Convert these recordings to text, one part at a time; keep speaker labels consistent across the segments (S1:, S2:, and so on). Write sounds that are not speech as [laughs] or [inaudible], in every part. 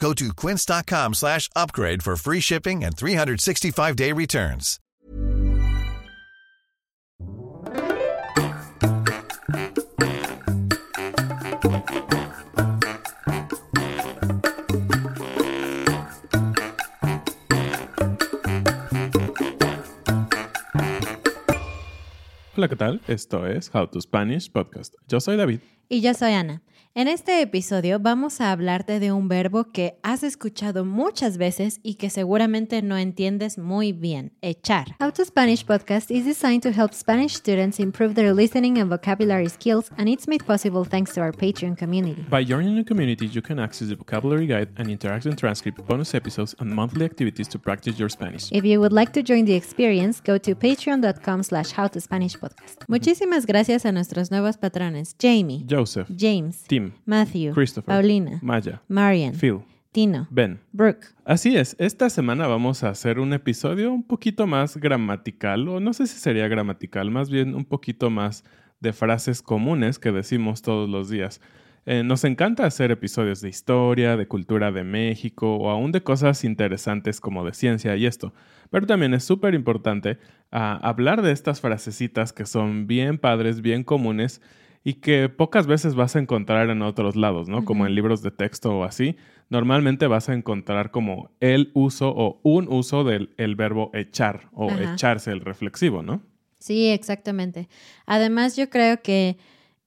S1: Go to quince.com slash upgrade for free shipping and 365-day returns.
S2: Hola, ¿qué tal? Esto es How to Spanish Podcast. Yo soy David.
S3: Y yo soy Ana. En este episodio vamos a hablarte de un verbo que has escuchado muchas veces y que seguramente no entiendes muy bien, echar.
S4: How to Spanish podcast is designed to help Spanish students improve their listening and vocabulary skills, and it's made possible thanks to our Patreon community.
S2: By joining the community, you can access the vocabulary guide and interactive transcript, bonus episodes, and monthly activities to practice your Spanish.
S4: If you would like to join the experience, go to patreon.com slash howtospanishpodcast.
S3: Muchísimas gracias a nuestros nuevos patrones, Jamie,
S2: Joseph,
S3: James,
S2: Tim,
S3: Matthew,
S2: Christopher,
S3: Paulina,
S2: Maya,
S3: Marian,
S2: Phil,
S3: Tino,
S2: Ben.
S3: Brooke.
S2: Así es, esta semana vamos a hacer un episodio un poquito más gramatical, o no sé si sería gramatical, más bien un poquito más de frases comunes que decimos todos los días. Eh, nos encanta hacer episodios de historia, de cultura de México o aún de cosas interesantes como de ciencia y esto. Pero también es súper importante ah, hablar de estas frasecitas que son bien padres, bien comunes y que pocas veces vas a encontrar en otros lados, ¿no? Como en libros de texto o así. Normalmente vas a encontrar como el uso o un uso del el verbo echar o
S3: Ajá.
S2: echarse el reflexivo, ¿no?
S3: Sí, exactamente. Además, yo creo que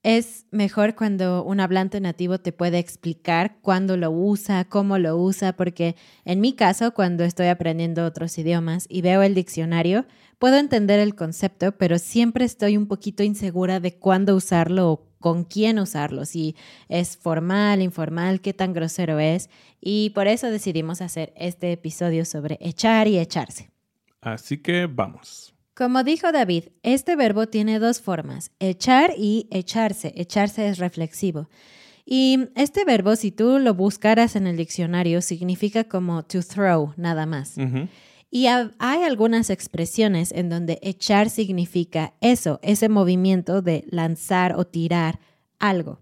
S3: es mejor cuando un hablante nativo te puede explicar cuándo lo usa, cómo lo usa, porque en mi caso, cuando estoy aprendiendo otros idiomas y veo el diccionario, puedo entender el concepto, pero siempre estoy un poquito insegura de cuándo usarlo o con quién usarlo, si es formal, informal, qué tan grosero es. Y por eso decidimos hacer este episodio sobre echar y echarse.
S2: Así que vamos.
S3: Como dijo David, este verbo tiene dos formas, echar y echarse. Echarse es reflexivo. Y este verbo, si tú lo buscaras en el diccionario, significa como to throw, nada más. Y ha- hay algunas expresiones en donde echar significa eso, ese movimiento de lanzar o tirar algo.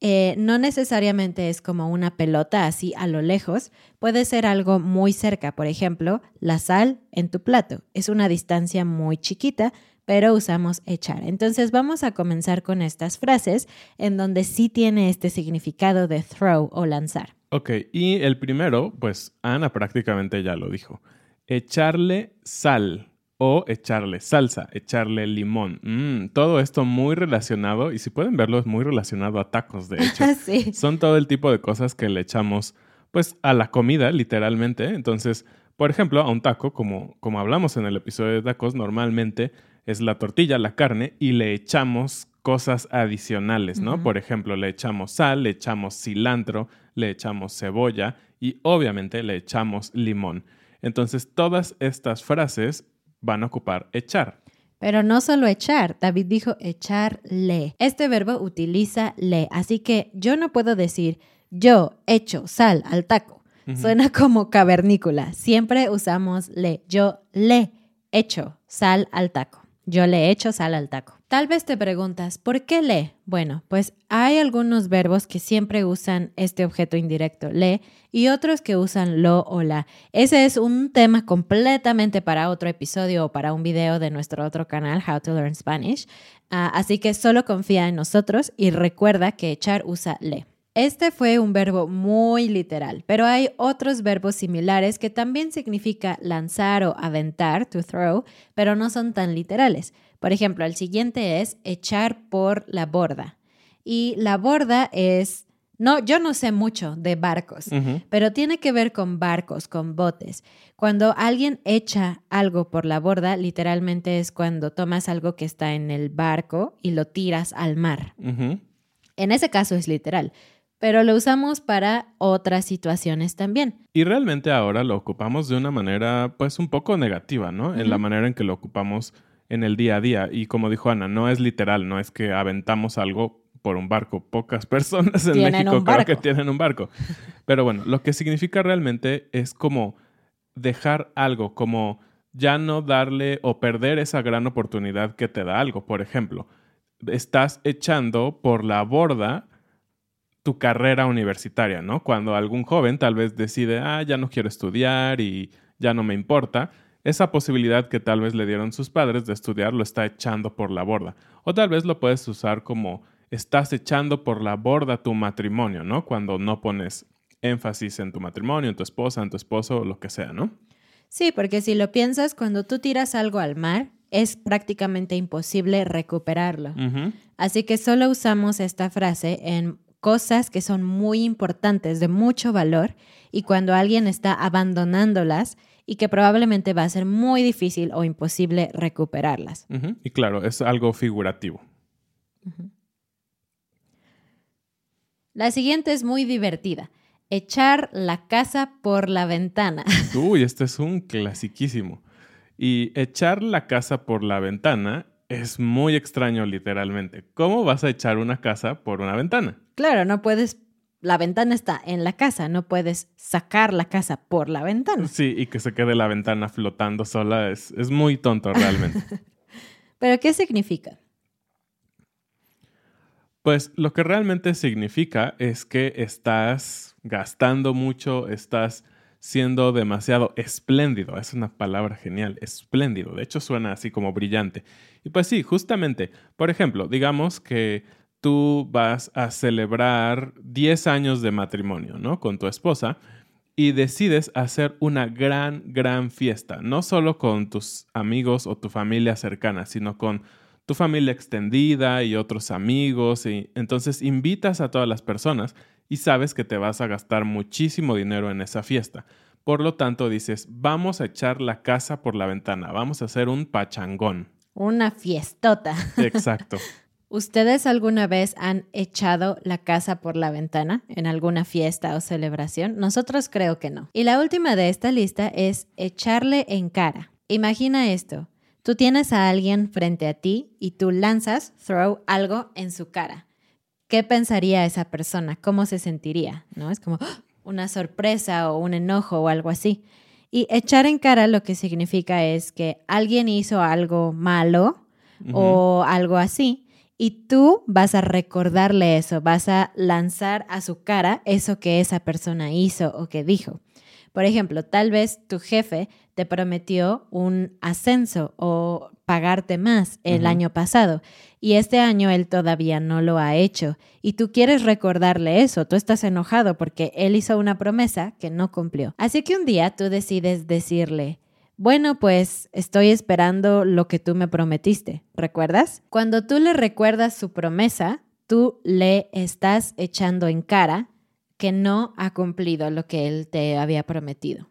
S3: Eh, no necesariamente es como una pelota así a lo lejos, puede ser algo muy cerca. Por ejemplo, la sal en tu plato es una distancia muy chiquita, pero usamos echar. Entonces vamos a comenzar con estas frases en donde sí tiene este significado de throw o lanzar.
S2: Ok, y el primero, pues Ana prácticamente ya lo dijo. Echarle sal o echarle salsa, echarle limón. Mm, todo esto muy relacionado, y si pueden verlo, es muy relacionado a tacos, de hecho. [laughs]
S3: sí.
S2: Son todo el tipo de cosas que le echamos, pues, a la comida, literalmente. Entonces, por ejemplo, a un taco, como, como hablamos en el episodio de tacos, normalmente es la tortilla, la carne, y le echamos cosas adicionales, ¿no? Por ejemplo, le echamos sal, le echamos cilantro, le echamos cebolla y obviamente le echamos limón. Entonces, todas estas frases van a ocupar echar.
S3: Pero no solo echar, David dijo echarle. Este verbo utiliza le, así que yo no puedo decir yo echo sal al taco. Suena como cavernícola. Siempre usamos le. Yo le echo sal al taco. Yo le echo sal al taco. Tal vez te preguntas, ¿por qué le? Bueno, pues hay algunos verbos que siempre usan este objeto indirecto, le, y otros que usan lo o la. Ese es un tema completamente para otro episodio o para un video de nuestro otro canal, How to Learn Spanish. Ah, así que solo confía en nosotros y recuerda que echar usa le. Este fue un verbo muy literal, pero hay otros verbos similares que también significa lanzar o aventar, to throw, pero no son tan literales. Por ejemplo, el siguiente es echar por la borda. Y la borda es, no, yo no sé mucho de barcos, pero tiene que ver con barcos, con botes. Cuando alguien echa algo por la borda, literalmente es cuando tomas algo que está en el barco y lo tiras al mar. En ese caso es literal pero lo usamos para otras situaciones también.
S2: Y realmente ahora lo ocupamos de una manera pues un poco negativa, ¿no? En la manera en que lo ocupamos en el día a día. Y como dijo Ana, no es literal, no es que aventamos algo por un barco. Pocas [laughs] personas en México creo que tienen un barco. [laughs] Pero bueno, lo que significa realmente es como dejar algo, como ya no darle o perder esa gran oportunidad que te da algo. Por ejemplo, estás echando por la borda tu carrera universitaria, ¿no? Cuando algún joven tal vez decide, ah, ya no quiero estudiar y ya no me importa, esa posibilidad que tal vez le dieron sus padres de estudiar lo está echando por la borda. O tal vez lo puedes usar como estás echando por la borda tu matrimonio, ¿no? Cuando no pones énfasis en tu matrimonio, en tu esposa, en tu esposo, lo que sea, ¿no?
S3: Sí, porque si lo piensas, cuando tú tiras algo al mar, es prácticamente imposible recuperarlo. Así que solo usamos esta frase en cosas que son muy importantes, de mucho valor, y cuando alguien está abandonándolas y que probablemente va a ser muy difícil o imposible recuperarlas.
S2: Y claro, es algo figurativo.
S3: La siguiente es muy divertida. Echar la casa por la ventana. [laughs]
S2: Uy, este es un clasiquísimo. Y echar la casa por la ventana es muy extraño literalmente. ¿Cómo vas a echar una casa por una ventana?
S3: Claro, no puedes la ventana está en la casa, no puedes sacar la casa por la ventana.
S2: Sí, y que se quede la ventana flotando sola es, es muy tonto realmente. [laughs]
S3: ¿Pero qué significa?
S2: Pues lo que realmente significa es que estás gastando mucho, estás siendo demasiado espléndido. Es una palabra genial, espléndido. De hecho, suena así como brillante. Y pues sí, justamente, por ejemplo, digamos que tú vas a celebrar 10 años de matrimonio, ¿no? Con tu esposa y decides hacer una gran, gran fiesta, no solo con tus amigos o tu familia cercana, sino con tu familia extendida y otros amigos. Y entonces invitas a todas las personas y sabes que te vas a gastar muchísimo dinero en esa fiesta. Por lo tanto, dices, vamos a echar la casa por la ventana, vamos a hacer un pachangón.
S3: Una fiestota.
S2: Exacto. [laughs]
S3: ¿Ustedes alguna vez han echado la casa por la ventana en alguna fiesta o celebración? Nosotros creo que no. Y la última de esta lista es echarle en cara. Imagina esto. Tú tienes a alguien frente a ti y tú lanzas, throw, algo en su cara. ¿Qué pensaría esa persona? ¿Cómo se sentiría? ¿No? Es como ¡ah! una sorpresa o un enojo o algo así. Y echar en cara lo que significa es que alguien hizo algo malo o algo así y tú vas a recordarle eso, vas a lanzar a su cara eso que esa persona hizo o que dijo. Por ejemplo, tal vez tu jefe te prometió un ascenso o pagarte más el año pasado y este año él todavía no lo ha hecho y tú quieres recordarle eso, tú estás enojado porque él hizo una promesa que no cumplió. Así que un día tú decides decirle, bueno, pues estoy esperando lo que tú me prometiste, ¿recuerdas? Cuando tú le recuerdas su promesa, tú le estás echando en cara que no ha cumplido lo que él te había prometido.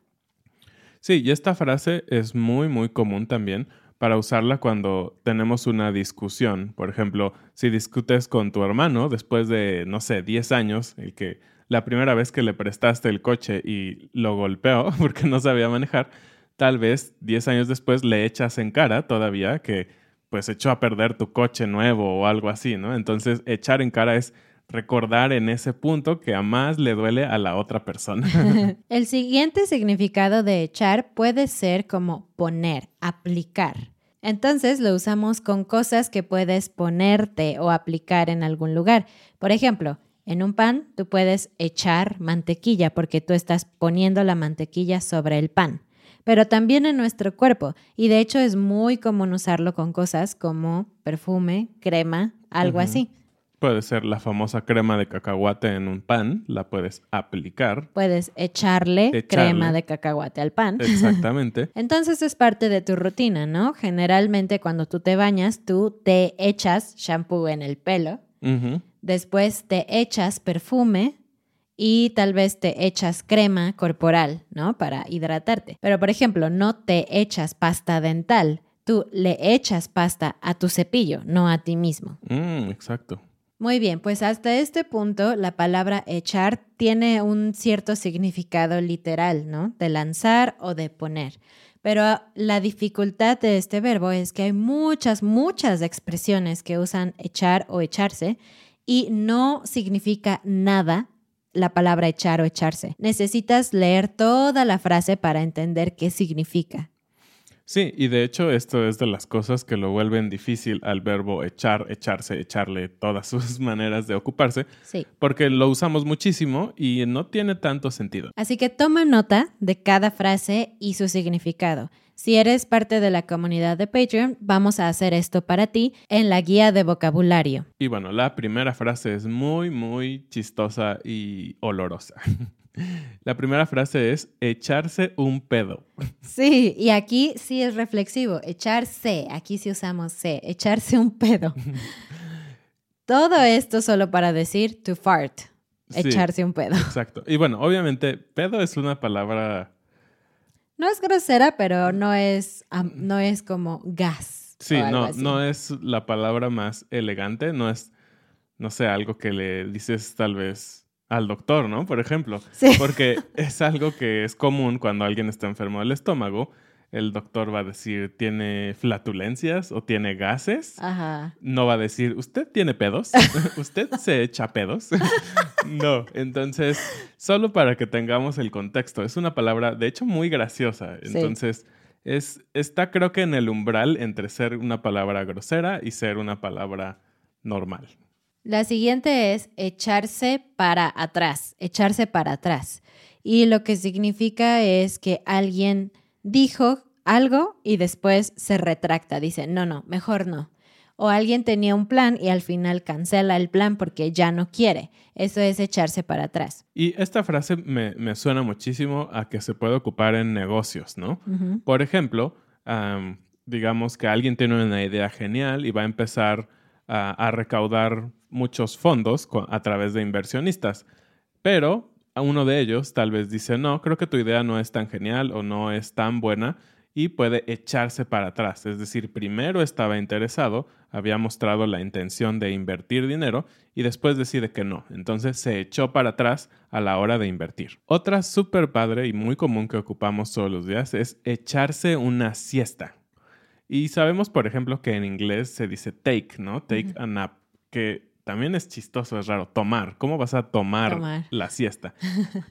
S2: Sí, y esta frase es muy, muy común también para usarla cuando tenemos una discusión. Por ejemplo, si discutes con tu hermano después de, no sé, 10 años, el que la primera vez que le prestaste el coche y lo golpeó [laughs] porque no sabía manejar, tal vez 10 años después le echas en cara todavía que pues echó a perder tu coche nuevo o algo así, ¿no? Entonces, echar en cara es recordar en ese punto que a más le duele a la otra persona. [laughs] [laughs]
S3: El siguiente significado de echar puede ser como poner, aplicar. Entonces lo usamos con cosas que puedes ponerte o aplicar en algún lugar. Por ejemplo, en un pan tú puedes echar mantequilla porque tú estás poniendo la mantequilla sobre el pan, pero también en nuestro cuerpo. Y de hecho es muy común usarlo con cosas como perfume, crema, algo así.
S2: Puede ser la famosa crema de cacahuate en un pan, la puedes aplicar.
S3: Puedes echarle,
S2: Echarle.
S3: crema de cacahuate al pan.
S2: Exactamente. [laughs]
S3: Entonces es parte de tu rutina, ¿no? Generalmente cuando tú te bañas, tú te echas shampoo en el pelo, después te echas perfume y tal vez te echas crema corporal, ¿no? Para hidratarte. Pero por ejemplo, no te echas pasta dental, tú le echas pasta a tu cepillo, no a ti mismo.
S2: Mm, exacto.
S3: Muy bien, pues hasta este punto la palabra echar tiene un cierto significado literal, ¿no? De lanzar o de poner. Pero la dificultad de este verbo es que hay muchas, muchas expresiones que usan echar o echarse y no significa nada la palabra echar o echarse. Necesitas leer toda la frase para entender qué significa.
S2: Sí, y de hecho esto es de las cosas que lo vuelven difícil al verbo echar, echarse, echarle todas [laughs] sus maneras de ocuparse,
S3: Sí.
S2: porque lo usamos muchísimo y no tiene tanto sentido.
S3: Así que toma nota de cada frase y su significado. Si eres parte de la comunidad de Patreon, vamos a hacer esto para ti en la guía de vocabulario.
S2: Y bueno, la primera frase es muy, muy chistosa y olorosa. [laughs] La primera frase es echarse un pedo.
S3: Sí, y aquí sí es reflexivo, echarse, aquí sí usamos se, echarse un pedo. [laughs] Todo esto solo para decir to fart,
S2: Sí.
S3: echarse un pedo.
S2: Exacto. Y bueno, obviamente, pedo es una palabra
S3: No es grosera, pero no es, no es como gas.
S2: Sí, no,
S3: así.
S2: no es la palabra más elegante, no es, no sé, algo que le dices tal vez al doctor, ¿no? Por ejemplo,
S3: Sí.
S2: porque es algo que es común cuando alguien está enfermo del estómago, el doctor va a decir, ¿tiene flatulencias o tiene gases?
S3: Ajá.
S2: No va a decir, ¿usted tiene pedos? [laughs] ¿Usted se echa pedos? [laughs] no, entonces, solo para que tengamos el contexto, es una palabra, de hecho, muy graciosa.
S3: Sí.
S2: Entonces, es, está creo que en el umbral entre ser una palabra grosera y ser una palabra normal.
S3: La siguiente es echarse para atrás, echarse para atrás. Y lo que significa es que alguien dijo algo y después se retracta, dice, no, no, mejor no. O alguien tenía un plan y al final cancela el plan porque ya no quiere. Eso es echarse para atrás.
S2: Y esta frase me, me suena muchísimo a que se puede ocupar en negocios, ¿no? Por ejemplo, am, digamos que alguien tiene una idea genial y va a empezar a, a recaudar muchos fondos a través de inversionistas, pero a uno de ellos tal vez dice, no, creo que tu idea no es tan genial o no es tan buena y puede echarse para atrás. Es decir, primero estaba interesado, había mostrado la intención de invertir dinero y después decide que no. Entonces se echó para atrás a la hora de invertir. Otra súper padre y muy común que ocupamos todos los días es echarse una siesta. Y sabemos, por ejemplo, que en inglés se dice take, ¿no? Take a nap, que también es chistoso, es raro. Tomar. ¿Cómo vas a tomar,
S3: Tomar.
S2: la siesta?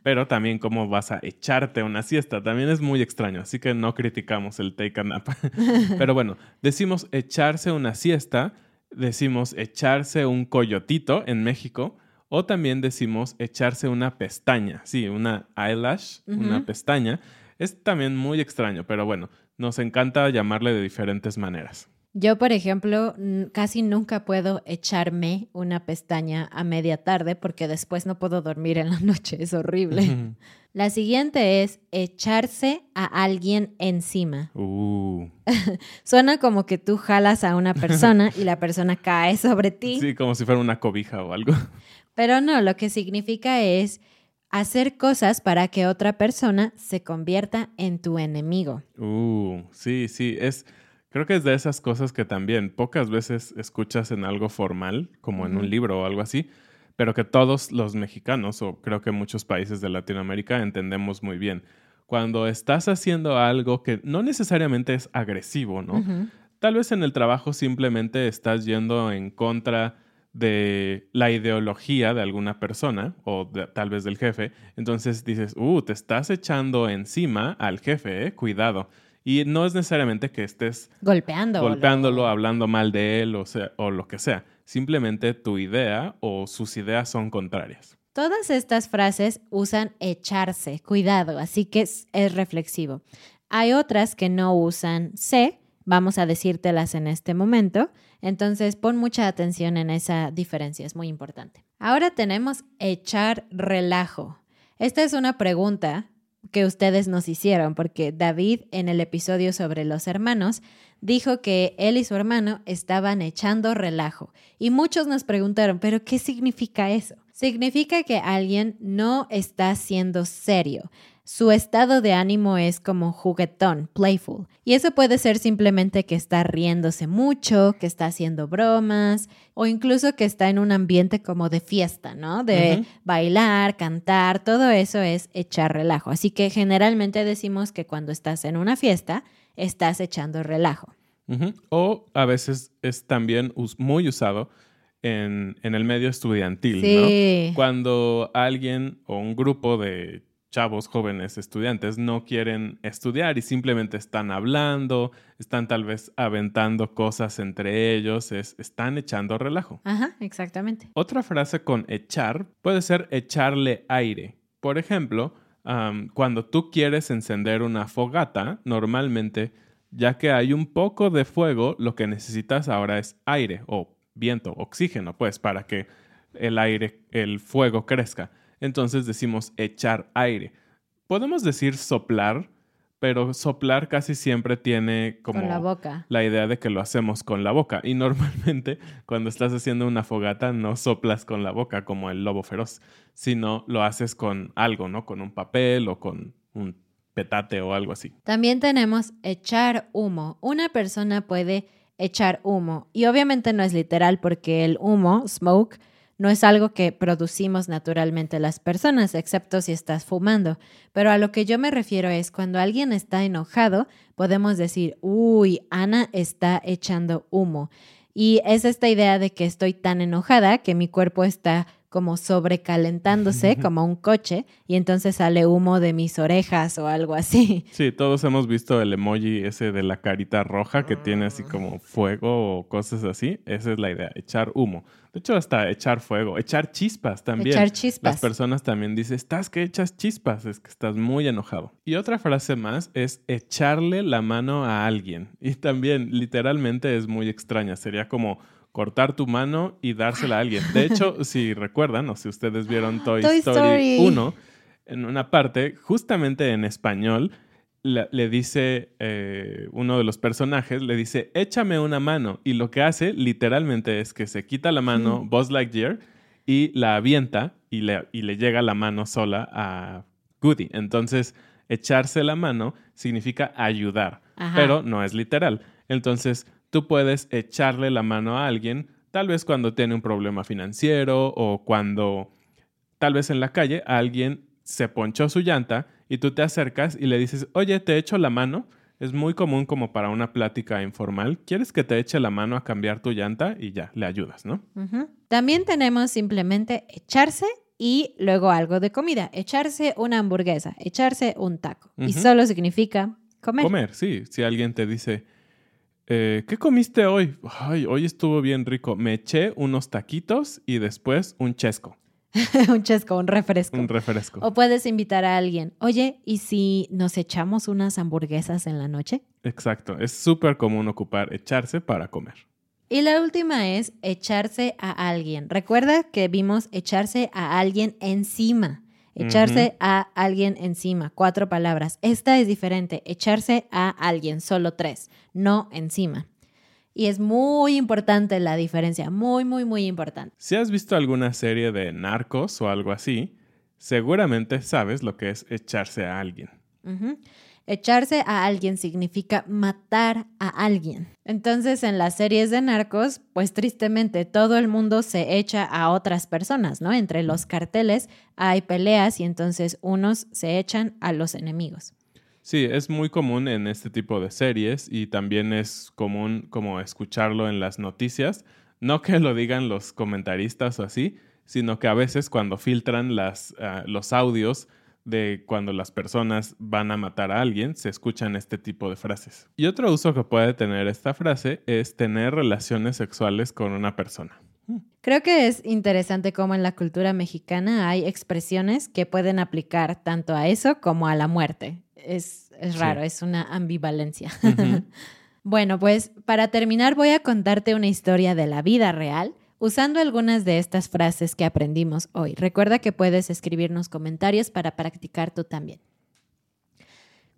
S2: Pero también cómo vas a echarte una siesta. También es muy extraño, así que no criticamos el take a nap. [laughs] Pero bueno, decimos echarse una siesta, decimos echarse un coyotito en México, o también decimos echarse una pestaña. Sí, una eyelash, una pestaña. Es también muy extraño, pero bueno, nos encanta llamarle de diferentes maneras.
S3: Yo, por ejemplo, casi nunca puedo echarme una pestaña a media tarde porque después no puedo dormir en la [laughs] noche. Es horrible. La siguiente es echarse a alguien encima.
S2: Uh, [laughs]
S3: Suena como que tú jalas a una persona [laughs] y la persona cae sobre ti,
S2: sí, como si fuera una cobija o algo.
S3: pero no, lo que significa es hacer cosas para que otra persona se convierta en tu enemigo.
S2: Uh, sí, sí, es creo que es de esas cosas que también pocas veces escuchas en algo formal, como en un libro o algo así, pero que todos los mexicanos o creo que muchos países de Latinoamérica entendemos muy bien. Cuando estás haciendo algo que no necesariamente es agresivo, ¿no? Tal vez en el trabajo simplemente estás yendo en contra de la ideología de alguna persona o tal vez del jefe. Entonces dices, uh, te estás echando encima al jefe, eh, cuidado. Y no es necesariamente que estés
S3: golpeando,
S2: golpeándolo, hablando mal de él o, sea, o lo que sea. Simplemente tu idea o sus ideas son contrarias.
S3: Todas estas frases usan echarse, cuidado, así que es, es reflexivo. Hay otras que no usan se, vamos a decírtelas en este momento. Entonces, pon mucha atención en esa diferencia, es muy importante. Ahora tenemos echar relajo. Esta es una pregunta que ustedes nos hicieron, porque David en el episodio sobre los hermanos dijo que él y su hermano estaban echando relajo. Y muchos nos preguntaron, ¿pero qué significa eso? Significa que alguien no está siendo serio. Su estado de ánimo es como juguetón, playful. Y eso puede ser simplemente que está riéndose mucho, que está haciendo bromas o incluso que está en un ambiente como de fiesta, ¿no? De bailar, cantar, todo eso es echar relajo. Así que generalmente decimos que cuando estás en una fiesta, estás echando relajo.
S2: O a veces es también muy usado en, el medio estudiantil, ¿no? Cuando alguien o un grupo de chavos, jóvenes, estudiantes no quieren estudiar y simplemente están hablando, están tal vez aventando cosas entre ellos, están echando relajo.
S3: Ajá, exactamente.
S2: Otra frase con echar puede ser echarle aire. Por ejemplo, cuando tú quieres encender una fogata, normalmente, ya que hay un poco de fuego, lo que necesitas ahora es aire o viento, oxígeno, pues, para que el aire, el fuego crezca entonces decimos echar aire. Podemos decir soplar, pero soplar casi siempre tiene como
S3: la, boca.
S2: la idea de que lo hacemos con la boca. Y [laughs] normalmente cuando estás haciendo una fogata no soplas con la boca como el lobo feroz, sino lo haces con algo, ¿no? Con un papel o con un petate o algo así.
S3: También tenemos echar humo. Una persona puede echar humo y obviamente no es literal porque el humo, smoke, no es algo que producimos naturalmente las personas, excepto si estás fumando. Pero a lo que yo me refiero es cuando alguien está enojado, podemos decir, uy, Ana está echando humo. Y es esta idea de que estoy tan enojada que mi cuerpo está como sobrecalentándose como un coche y entonces sale humo de mis orejas o algo así.
S2: Sí, todos hemos visto el emoji ese de la carita roja que tiene así como fuego o cosas así. Esa es la idea, echar humo. De hecho, hasta echar fuego, echar chispas también.
S3: Echar chispas.
S2: Las personas también dicen, estás que echas chispas, es que estás muy enojado. Y otra frase más es echarle la mano a alguien. Y también literalmente es muy extraña. Sería como cortar tu mano y dársela a alguien. De hecho, [laughs] si recuerdan, o si ustedes vieron Toy, Story, 1, en una parte, justamente en español, le, dice eh, uno de los personajes, le dice, échame una mano. Y lo que hace literalmente es que se quita la mano Buzz Lightyear y la avienta y le, y le llega la mano sola a Goody. Entonces, echarse la mano significa ayudar, pero no es literal. Entonces, tú puedes echarle la mano a alguien, tal vez cuando tiene un problema financiero o cuando tal vez en la calle alguien se ponchó su llanta y tú te acercas y le dices, oye, te echo la mano. Es muy común como para una plática informal. ¿Quieres que te eche la mano a cambiar tu llanta? Y ya, le ayudas, ¿no?
S3: También tenemos simplemente echarse y luego algo de comida. Echarse una hamburguesa, echarse un taco. Y solo significa comer.
S2: Comer, sí. Si alguien te dice, eh, ¿qué comiste hoy? Ay, hoy estuvo bien rico. Me eché unos taquitos y después un chesco. [laughs]
S3: un chesco, un refresco.
S2: Un refresco.
S3: O puedes invitar a alguien, oye, ¿y si nos echamos unas hamburguesas en la noche?
S2: Exacto, es súper común ocupar echarse para comer.
S3: Y la última es echarse a alguien. Recuerda que vimos echarse a alguien encima. Echarse a alguien encima, cuatro palabras. Esta es diferente, echarse a alguien, solo tres, no encima. Y es muy importante la diferencia, muy, muy, muy importante.
S2: Si has visto alguna serie de narcos o algo así, seguramente sabes lo que es echarse a alguien.
S3: Echarse a alguien significa matar a alguien. Entonces, en las series de narcos, pues tristemente todo el mundo se echa a otras personas, ¿no? Entre los carteles hay peleas y entonces unos se echan a los enemigos.
S2: Sí, es muy común en este tipo de series y también es común como escucharlo en las noticias No que lo digan los comentaristas o así, sino que a veces cuando filtran ah, los audios de cuando las personas van a matar a alguien, se escuchan este tipo de frases. Y otro uso que puede tener esta frase es tener relaciones sexuales con una persona.
S3: Creo que es interesante cómo en la cultura mexicana hay expresiones que pueden aplicar tanto a eso como a la muerte. Es, raro, es una ambivalencia. [laughs] bueno, pues para terminar voy a contarte una historia de la vida real usando algunas de estas frases que aprendimos hoy. Recuerda que puedes escribirnos comentarios para practicar tú también.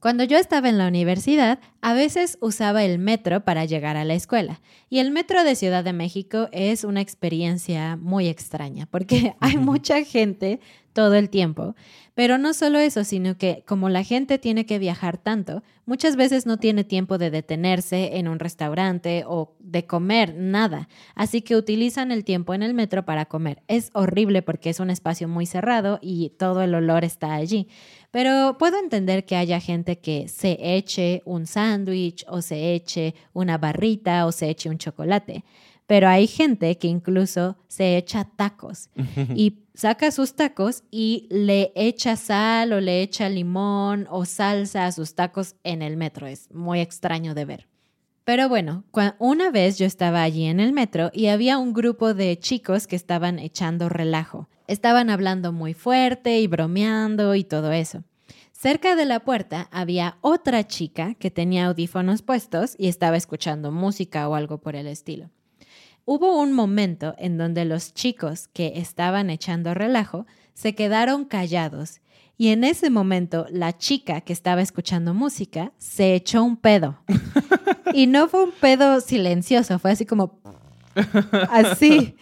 S3: Cuando yo estaba en la universidad, a veces usaba el metro para llegar a la escuela. Y el metro de Ciudad de México es una experiencia muy extraña porque [laughs] hay mucha gente todo el tiempo. Pero no solo eso, sino que como la gente tiene que viajar tanto, muchas veces no tiene tiempo de detenerse en un restaurante o de comer nada. Así que utilizan el tiempo en el metro para comer. Es horrible porque es un espacio muy cerrado y todo el olor está allí. Pero puedo entender que haya gente que se eche un sándwich o se eche una barrita o se eche un chocolate pero hay gente que incluso se echa tacos y saca sus tacos y le echa sal o le echa limón o salsa a sus tacos en el metro. Es muy extraño de ver. Pero bueno, una vez yo estaba allí en el metro y había un grupo de chicos que estaban echando relajo. Estaban hablando muy fuerte y bromeando y todo eso. Cerca de la puerta había otra chica que tenía audífonos puestos y estaba escuchando música o algo por el estilo. Hubo un momento en donde los chicos que estaban echando relajo se quedaron callados y en ese momento la chica que estaba escuchando música se echó un pedo. [laughs] y no fue un pedo silencioso, fue así como [laughs] así.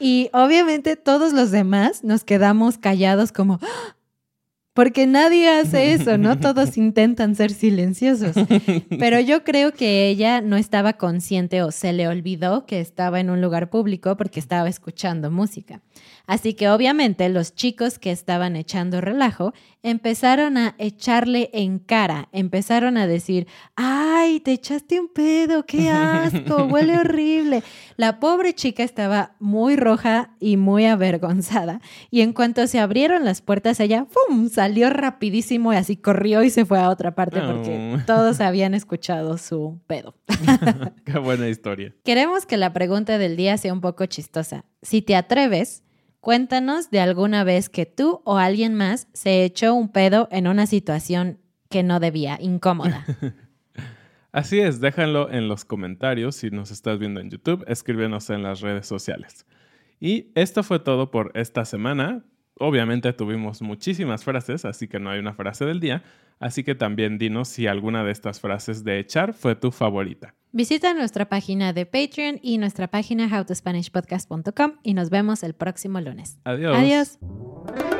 S3: Y obviamente todos los demás nos quedamos callados como porque nadie hace [laughs] eso, ¿no? Todos intentan ser silenciosos. Pero yo creo que ella no estaba consciente o se le olvidó que estaba en un lugar público porque estaba escuchando música. Así que obviamente los chicos que estaban echando relajo empezaron a echarle en cara, empezaron a decir, ay, te echaste un pedo, qué asco, huele horrible. La pobre chica estaba muy roja y muy avergonzada y en cuanto se abrieron las puertas ella, ¡fum!, salió rapidísimo y así corrió y se fue a otra parte porque todos habían escuchado su pedo. [laughs]
S2: qué buena historia.
S3: Queremos que la pregunta del día sea un poco chistosa. Si te atreves, Cuéntanos de alguna vez que tú o alguien más se echó un pedo en una situación que no debía, incómoda. [laughs]
S2: Así es, déjalo en los comentarios si nos estás viendo en YouTube, escríbenos en las redes sociales. Y esto fue todo por esta semana. Obviamente tuvimos muchísimas frases, así que no hay una frase del día, así que también dinos si alguna de estas frases de echar fue tu favorita.
S3: Visita nuestra página de Patreon y nuestra página howtospanishpodcast.com y nos vemos el próximo lunes.
S2: Adiós.
S3: Adiós.